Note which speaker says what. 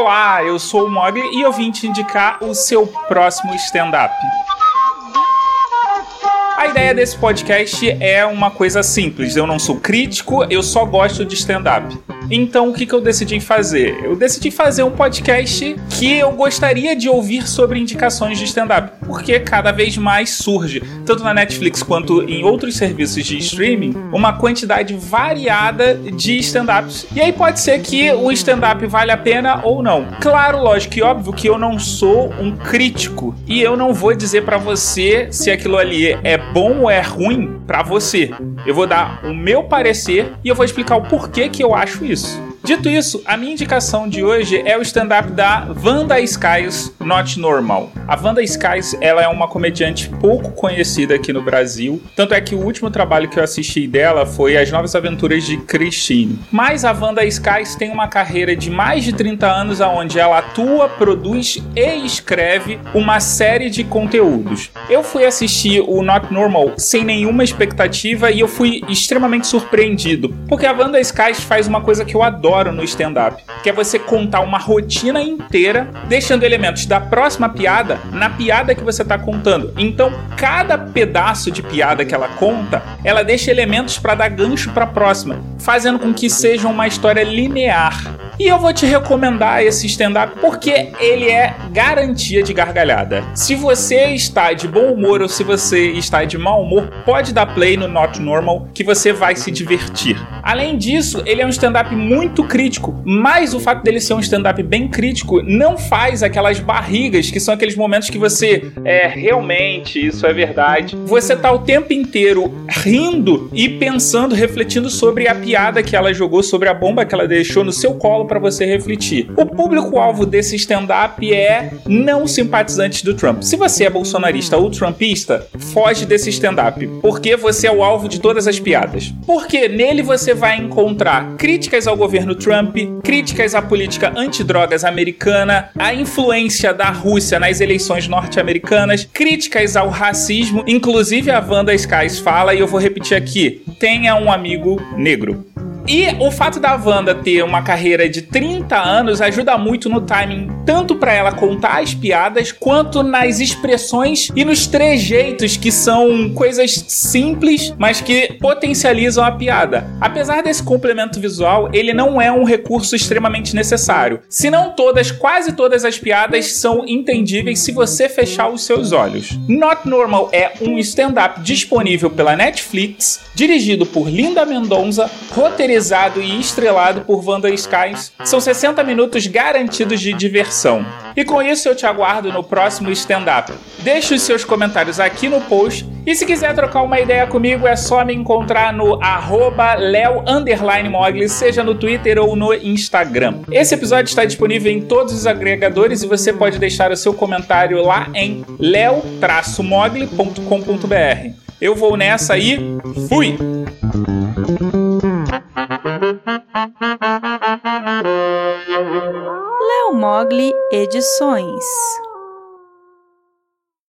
Speaker 1: Olá, eu sou o Mogli e eu vim te indicar o seu próximo stand-up. A ideia desse podcast é uma coisa simples. Eu não sou crítico, eu só gosto de stand-up. Então o que, que eu decidi fazer? Eu decidi fazer um podcast que eu gostaria de ouvir sobre indicações de stand-up, porque cada vez mais surge, tanto na Netflix quanto em outros serviços de streaming, uma quantidade variada de stand-ups. E aí pode ser que o stand-up vale a pena ou não. Claro, lógico e óbvio que eu não sou um crítico e eu não vou dizer para você se aquilo ali é bom ou é ruim para você. Eu vou dar o meu parecer e eu vou explicar o porquê que eu acho isso. Dito isso, a minha indicação de hoje é o stand-up da Wanda Skies Not Normal. A Wanda Skies ela é uma comediante pouco conhecida aqui no Brasil, tanto é que o último trabalho que eu assisti dela foi As Novas Aventuras de Christine. Mas a Wanda Skies tem uma carreira de mais de 30 anos onde ela atua, produz e escreve uma série de conteúdos. Eu fui assistir o Not Normal sem nenhuma expectativa e eu fui extremamente surpreendido, porque a Wanda Skies faz uma coisa que eu adoro no stand-up, que é você contar uma rotina inteira, deixando elementos da próxima piada na piada que você está contando. Então, cada pedaço de piada que ela conta, ela deixa elementos para dar gancho para a próxima, fazendo com que seja uma história linear. E eu vou te recomendar esse stand-up porque ele é garantia de gargalhada. Se você está de bom humor ou se você está de mau humor, pode dar play no Not Normal que você vai se divertir. Além disso, ele é um stand-up muito crítico, mas o fato dele ser um stand-up bem crítico não faz aquelas barrigas que são aqueles momentos que você é realmente, isso é verdade. Você tá o tempo inteiro rindo e pensando, refletindo sobre a piada que ela jogou, sobre a bomba que ela deixou no seu colo para você refletir. O público-alvo desse stand-up é não simpatizantes do Trump. Se você é bolsonarista ou trumpista, foge desse stand-up, porque você é o alvo de todas as piadas. Porque nele você vai encontrar críticas ao governo Trump, críticas à política antidrogas americana, a influência da Rússia nas eleições norte-americanas, críticas ao racismo, inclusive a Wanda Skies fala, e eu vou repetir aqui: tenha um amigo negro. E o fato da Wanda ter uma carreira de 30 anos ajuda muito no timing, tanto para ela contar as piadas, quanto nas expressões e nos trejeitos que são coisas simples, mas que potencializam a piada. Apesar desse complemento visual, ele não é um recurso extremamente necessário. Se não todas, quase todas as piadas são entendíveis se você fechar os seus olhos. Not Normal é um stand-up disponível pela Netflix, dirigido por Linda Mendonça, roteirizado roteirizado e estrelado por Wanda Skies. São 60 minutos garantidos de diversão. E com isso eu te aguardo no próximo stand-up. Deixe os seus comentários aqui no post e se quiser trocar uma ideia comigo é só me encontrar no arroba leo_mogli, seja no Twitter ou no Instagram. Esse episódio está disponível em todos os agregadores e você pode deixar o seu comentário lá em leo-mogli.com.br. Eu vou nessa e fui!
Speaker 2: Leo Mogli Edições